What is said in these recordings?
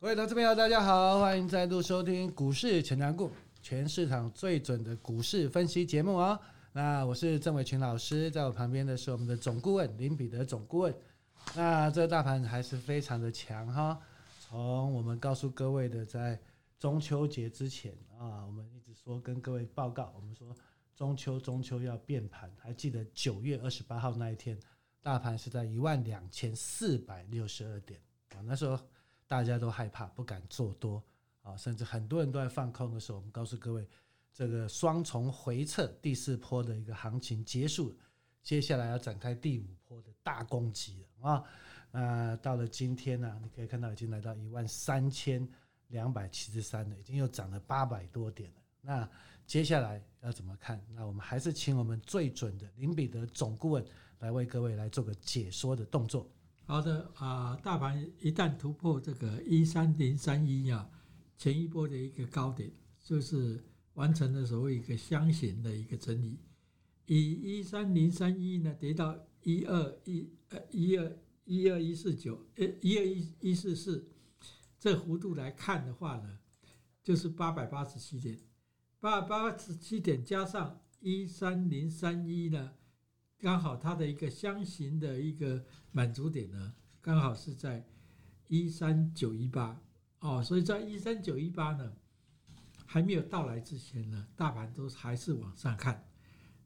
各位投资朋友，大家好，欢迎再度收听股市强强滚，全市场最准的股市分析节目、哦。那我是郑伟群老师，在我旁边的是我们的总顾问林彼得总顾问。那这个大盘还是非常的强哈。从我们告诉各位的，在中秋节之前啊，我们一直说跟各位报告，我们说中秋中秋要变盘，还记得九月二十八号那一天，大盘是在一万两千四百六十二点啊，那时候。大家都害怕，不敢做多啊，甚至很多人都在放空的时候，我们告诉各位，这个双重回撤第四波的一个行情结束，接下来要展开第五波的大攻击了啊！那到了今天呢，你可以看到已经来到一万三千两百七十三了，已经又涨了八百多点了。那接下来要怎么看？那我们还是请我们最准的林彼得总顾问来为各位来做个解说的动作。好的啊，大盘一旦突破这个一三零三一啊，前一波的一个高点，就是完成了所谓一个箱型的一个整理。以一三零三一呢跌到一二一呃一二一二一四九呃一二一一四四这幅度来看的话呢，就是八百八十七点，八百八十七点加上一三零三一呢。刚好它的一个箱型的一个满足点呢，刚好是在一三九一八哦，所以在一三九一八呢还没有到来之前呢，大盘都还是往上看。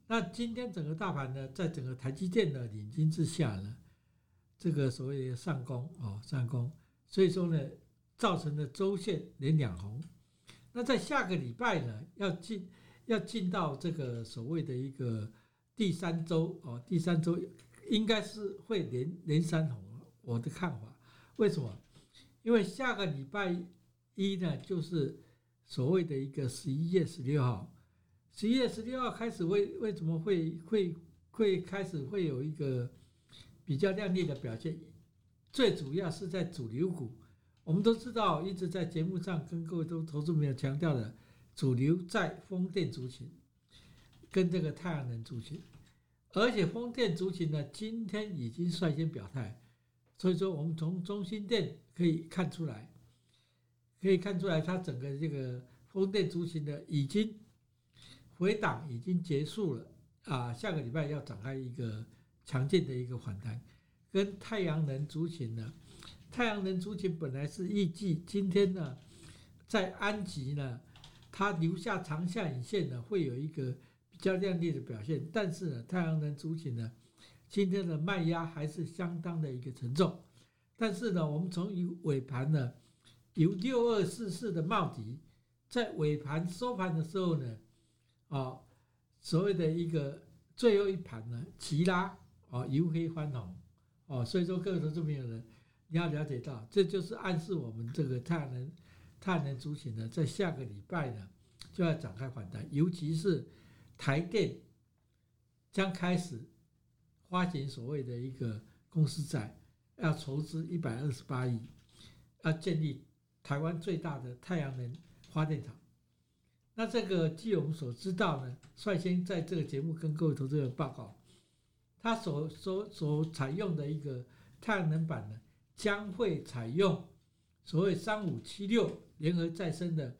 那今天整个大盘呢，在整个台积电的领军之下呢，这个所谓的上攻哦上攻，所以说呢，造成了周线连两红。那在下个礼拜呢，要进要进到这个所谓的一个。第三周哦，第三周应该是会连连三红，我的看法。为什么？因为下个礼拜一呢，就是所谓的一个十一月十六号。十一月十六号开始，为为什么会会会开始会有一个比较亮丽的表现？最主要是在主流股。我们都知道，一直在节目上跟各位都投资朋友强调的，主流在风电族群。跟这个太阳能族群，而且风电族群呢，今天已经率先表态，所以说我们从中心电可以看出来，可以看出来它整个这个风电族群呢，已经回档已经结束了啊，下个礼拜要展开一个强劲的一个反弹，跟太阳能族群呢，太阳能族群本来是预计今天呢，在安吉呢，它留下长下影线呢，会有一个。较亮丽的表现，但是呢，太阳能族群呢，今天的卖压还是相当的一个沉重。但是呢，我们从尾盘呢，由六二四四的茂迪，在尾盘收盘的时候呢，啊，所谓的一个最后一盘呢，齐拉啊，由黑翻红，哦，所以说各位投资朋友呢，你要了解到，这就是暗示我们这个太阳能太阳能族群呢，在下个礼拜呢，就要展开反弹，尤其是。台电将开始发行所谓的一个公司债，要筹资一百二十八亿，要建立台湾最大的太阳能发电厂。那这个据我们所知道呢，率先在这个节目跟各位投资者报告，他所所所采用的一个太阳能板呢，将会采用所谓三五七六联合再生的，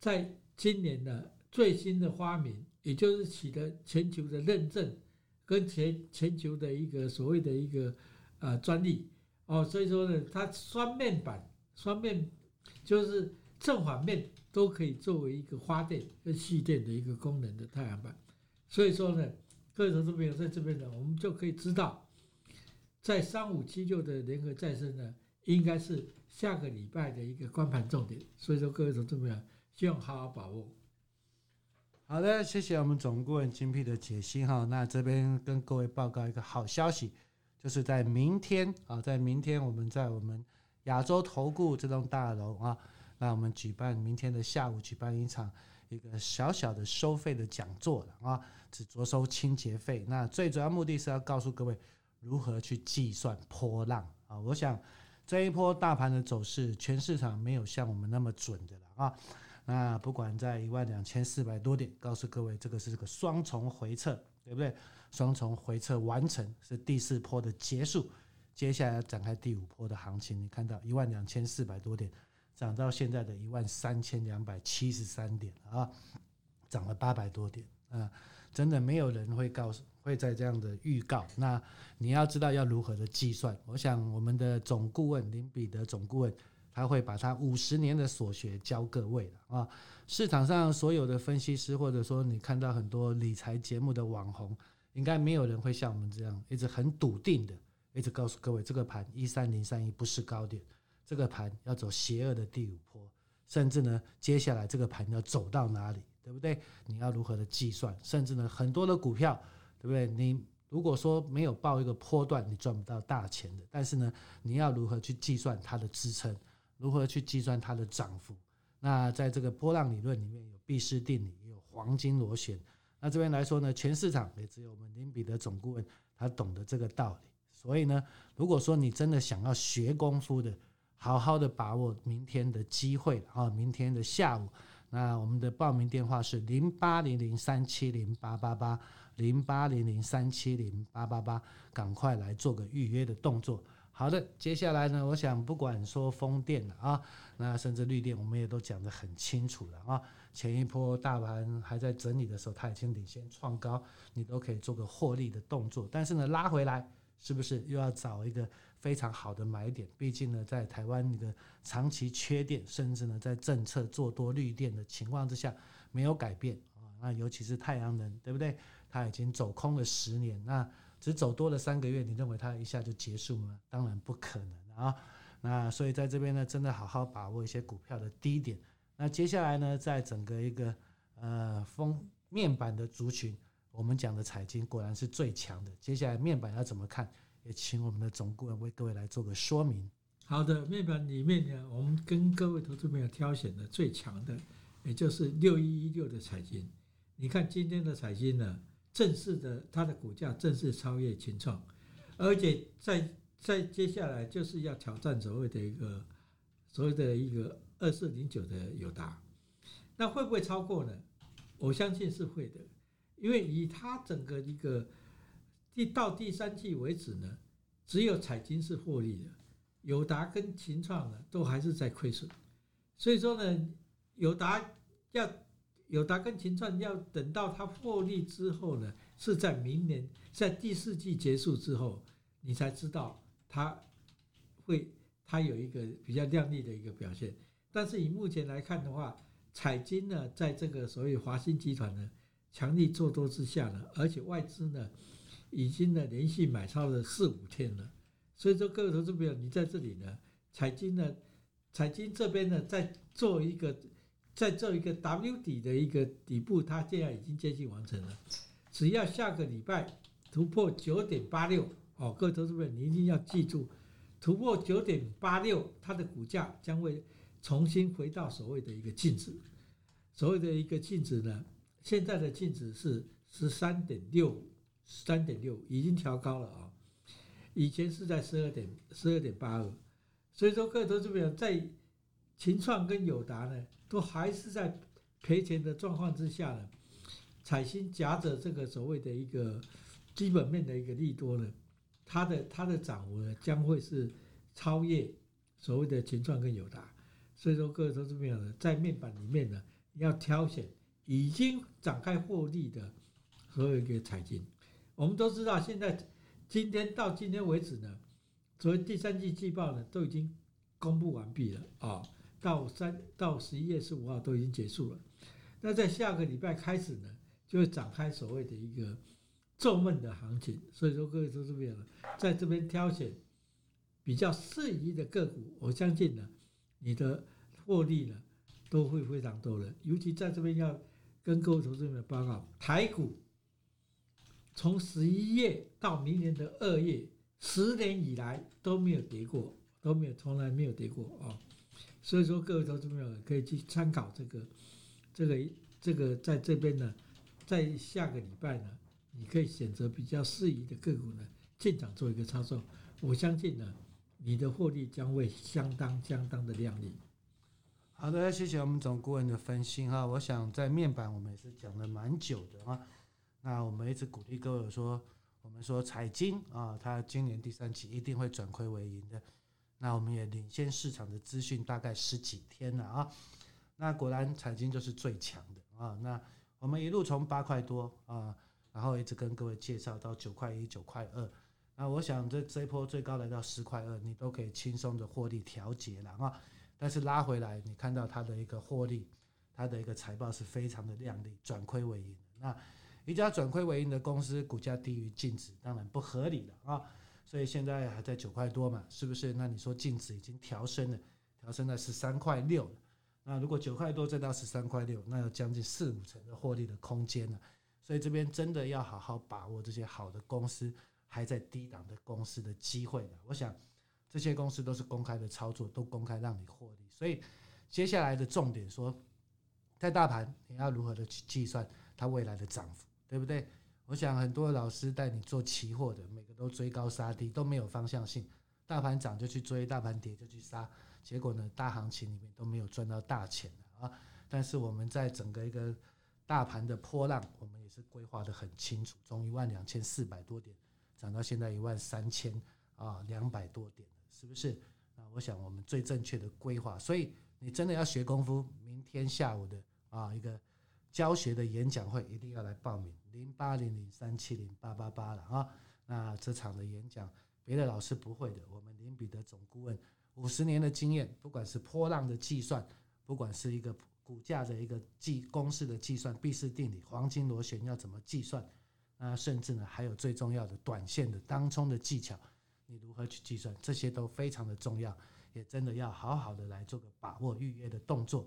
在今年的最新的发明。也就是取得全球的认证，跟全全球的一个所谓的一个呃专利。哦，所以说呢，它双面板双面就是正反面都可以作为一个发电跟蓄电的一个功能的太阳板，所以说呢，各位投资朋友在这边呢，我们就可以知道，在三五七六的联合再生呢，应该是下个礼拜的一个光盘重点，所以说各位投资朋友希望好好把握。好的，谢谢我们总顾问精辟的解析哈。那这边跟各位报告一个好消息，就是在明天啊，在明天我们在我们亚洲投顾这栋大楼啊，那我们举办明天的下午举办一场一个小小的收费的讲座了啊，只着收清洁费。那最主要目的是要告诉各位如何去计算波浪啊。我想这一波大盘的走势，全市场没有像我们那么准的了啊。那不管在一万两千四百多点，告诉各位，这个是这个双重回撤，对不对？双重回撤完成是第四波的结束，接下来展开第五波的行情。你看到一万两千四百多点，涨到现在的一万三千两百七十三点啊，涨了八百多点啊！真的没有人会告诉，会在这样的预告。那你要知道要如何的计算。我想我们的总顾问林彼得总顾问，他会把他五十年的所学教各位的啊。市场上所有的分析师，或者说你看到很多理财节目的网红，应该没有人会像我们这样一直很笃定的，一直告诉各位这个盘一三零三一不是高点，这个盘要走邪恶的第五波，甚至呢，接下来这个盘要走到哪里，对不对？你要如何的计算？甚至呢，很多的股票，对不对？你如果说没有报一个波段，你赚不到大钱的。但是呢，你要如何去计算它的支撑？如何去计算它的涨幅？那在这个波浪理论里面有毕氏定理，也有黄金螺旋。那这边来说呢，全市场也只有我们林彼得总顾问他懂得这个道理。所以呢，如果说你真的想要学功夫的，好好的把握明天的机会啊，明天的下午，那我们的报名电话是零八零零三七零八八八零八零零三七零八八八，赶快来做个预约的动作。好的，接下来呢，我想不管说风电啊，那甚至绿电，我们也都讲得很清楚了啊。前一波大盘还在整理的时候，它已经领先创高，你都可以做个获利的动作。但是呢，拉回来是不是又要找一个非常好的买点？毕竟呢，在台湾那个长期缺电，甚至呢，在政策做多绿电的情况之下没有改变啊。那尤其是太阳能，对不对？它已经走空了十年，那。只走多了三个月，你认为它一下就结束吗？当然不可能啊！那所以在这边呢，真的好好把握一些股票的低点。那接下来呢，在整个一个呃封面板的族群，我们讲的彩晶果然是最强的。接下来面板要怎么看？也请我们的总顾问为各位来做个说明。好的，面板里面呢，我们跟各位投资朋友挑选的最强的，也就是六一一六的彩晶。你看今天的彩晶呢？正式的，它的股价正式超越群创，而且在在接下来就是要挑战所谓的一个所谓的一个二四零九的友达，那会不会超过呢？我相信是会的，因为以它整个一个第到第三季为止呢，只有彩晶是获利的，友达跟群创呢都还是在亏损，所以说呢，友达要。友达跟群创要等到它获利之后呢，是在明年在第四季结束之后，你才知道它会它有一个比较亮丽的一个表现。但是以目前来看的话，彩金呢，在这个所谓华新集团呢强力做多之下呢，而且外资呢已经呢连续买超了四五天了，所以说各位投资朋友，你在这里呢，彩金呢，彩金这边呢在做一个。在做一个 W 底的一个底部，它现在已经接近完成了。只要下个礼拜突破九点八六，哦，各位投资者你一定要记住，突破九点八六，它的股价将会重新回到所谓的一个净值。所谓的一个净值呢，现在的净值是十三点六，十三点六已经调高了啊，以前是在十二点十二点八二，所以说各位投资者在秦创跟友达呢。都还是在赔钱的状况之下呢，彩晶夹着这个所谓的一个基本面的一个利多呢，它的它的涨幅呢将会是超越所谓的群创跟友达，所以说各位投资朋友呢，在面板里面呢，要挑选已经展开获利的所有一个彩金。我们都知道，现在今天到今天为止呢，所谓第三季季报呢都已经公布完毕了啊。到三到十一月十五号都已经结束了，那在下个礼拜开始呢，就会展开所谓的一个做梦的行情。所以说各位投资朋友，在这边挑选比较适宜的个股，我相信呢，你的获利呢都会非常多的。尤其在这边要跟各位投资朋友报告，台股从十一月到明年的二月，十年以来都没有跌过，都没有从来没有跌过啊。所以说，各位投资朋友可以去参考这个，这个，这个在这边呢，在下个礼拜呢，你可以选择比较适宜的个股呢进场做一个操作。我相信呢，你的获利将会相当相当的亮丽。好的，谢谢我们总顾问的分析哈。我想在面板我们也是讲了蛮久的啊，那我们一直鼓励各位说，我们说财经啊，它今年第三期一定会转亏为盈的。那我们也领先市场的资讯大概十几天了啊。那果然彩晶就是最强的啊。那我们一路从八块多啊，然后一直跟各位介绍到九块一、九块二。那我想这这一波最高来到十块二，你都可以轻松的获利调节了啊。但是拉回来，你看到它的一个获利，它的一个财报是非常的亮丽，转亏为盈。那一家转亏为盈的公司，股价低于净值，当然不合理了啊。所以现在还在九块多嘛，是不是？那你说净值已经调升了，调升到十三块六。那如果九块多再到十三块六，那有将近四五成的获利的空间了。所以这边真的要好好把握这些好的公司还在低档的公司的机会了。我想。这些公司都是公开的操作，都公开让你获利。所以接下来的重点说，在大盘你要如何的去计算它未来的涨幅，对不对？我想很多老师带你做期货的，每个都追高杀低，都没有方向性。大盘涨就去追，大盘跌就去杀，结果呢，大行情里面都没有赚到大钱啊。但是我们在整个一个大盘的波浪，我们也是规划得很清楚，从一万两千四百多点涨到现在一万三千啊两百多点。是不是？啊，我想我们最正确的规划，所以你真的要学功夫，明天下午的啊一个教学的演讲会一定要来报名，零八零零三七零八八八了啊。那这场的演讲，别的老师不会的，我们林彼得总顾问五十年的经验，不管是波浪的计算，不管是一个股价的一个计公式的计算，毕氏定理、黄金螺旋要怎么计算，那甚至呢还有最重要的短线的当冲的技巧。你如何去计算？这些都非常的重要，也真的要好好的来做个把握预约的动作。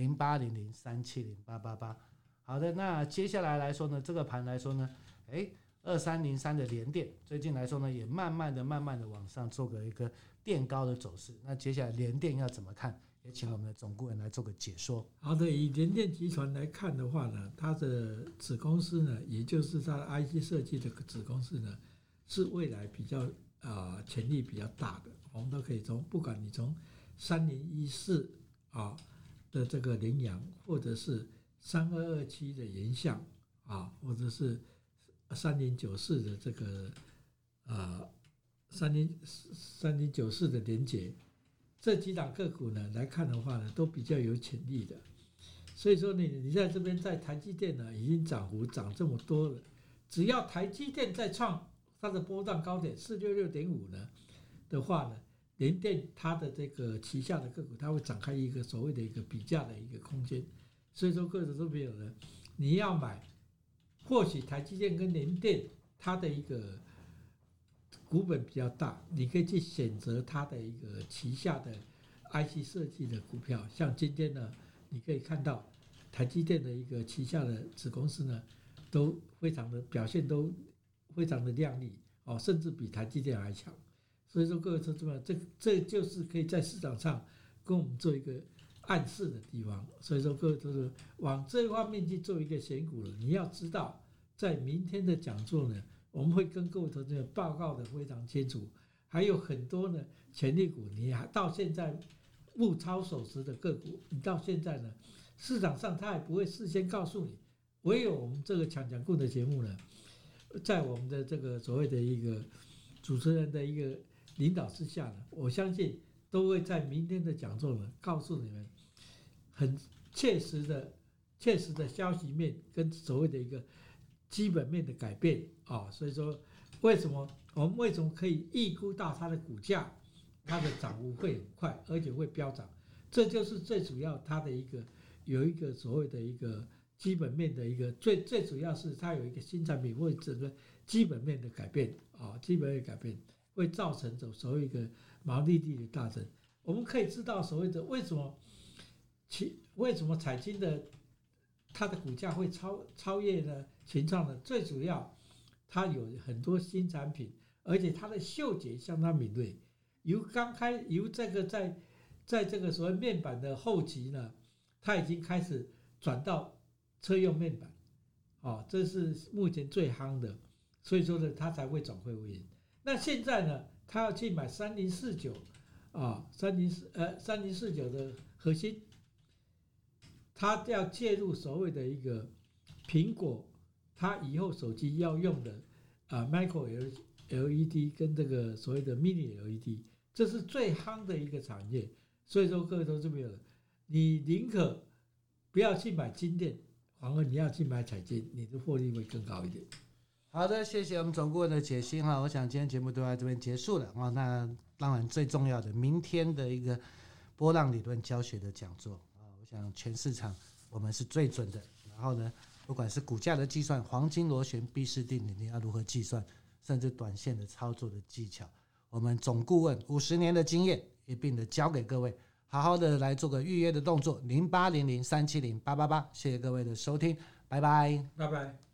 零八零零三七零八八八。好的，那接下来来说呢，这个盘来说呢，诶，二三零三的联电最近来说呢，也慢慢的、慢慢的往上做个一个垫高的走势。那接下来联电要怎么看？也请我们的总顾问来做个解说。好的，以联电集团来看的话呢，它的子公司呢，也就是它的 IC 设计的子公司呢，是未来比较。啊，潜力比较大的，我们都可以从不管你从三零一四啊的这个羚羊，或者是三二二七的联想啊，或者是三零九四的这个啊三零三零九四的联杰，这几档个股呢来看的话呢，都比较有潜力的。所以说你你在这边在台积电呢已经涨幅涨这么多了，只要台积电再创。它的波段高点四六六点五呢的话呢，联电它的这个旗下的个股，它会展开一个所谓的一个比价的一个空间。所以说，各位都没有人，你要买，或许台积电跟联电它的一个股本比较大，你可以去选择它的一个旗下的 IC 设计的股票。像今天呢，你可以看到台积电的一个旗下的子公司呢，都非常的表现都。非常的亮丽哦，甚至比台积电还强，所以说各位投资者，这这就是可以在市场上跟我们做一个暗示的地方。所以说各位投资者往这方面去做一个选股了，你要知道，在明天的讲座呢，我们会跟各位投资者报告的非常清楚，还有很多呢潜力股，你还到现在物超所值的个股，你到现在呢市场上他也不会事先告诉你，唯有我们这个强强滚的节目呢。在我们的这个所谓的一个主持人的一个领导之下呢，我相信都会在明天的讲座呢，告诉你们很切实的、切实的消息面跟所谓的一个基本面的改变啊。所以说，为什么我们为什么可以预估到它的股价，它的涨幅会很快，而且会飙涨？这就是最主要它的一个有一个所谓的一个。基本面的一个最最主要是它有一个新产品或者整个基本面的改变啊，基本面改变会造成走所谓一个毛利率的大增。我们可以知道所谓的为什么其为什么彩晶的它的股价会超超越呢？群创呢最主要它有很多新产品，而且它的嗅觉相当敏锐。由刚开由这个在在这个所谓面板的后期呢，它已经开始转到。车用面板，哦，这是目前最夯的，所以说呢，它才会转亏为盈。那现在呢，他要去买三零四九，啊，三零四呃三零四九的核心，他要介入所谓的一个苹果，他以后手机要用的啊，Micro LED 跟这个所谓的 Mini LED，这是最夯的一个产业。所以说，各位投资朋友，你宁可不要去买金电，反而你要去买彩晶，你的获利会更高一点。好的，谢谢我们总顾问的解析哈。我想今天节目都在这边结束了啊。那当然最重要的，明天的一个波浪理论教学的讲座啊，我想全市场我们是最准的。然后呢，不管是股价的计算、黄金螺旋毕氏定理，你要如何计算，甚至短线的操作的技巧，我们总顾问五十年的经验一并的教给各位，好好的来做个预约的动作，零八零零三七零八八八。谢谢各位的收听，拜拜，拜拜。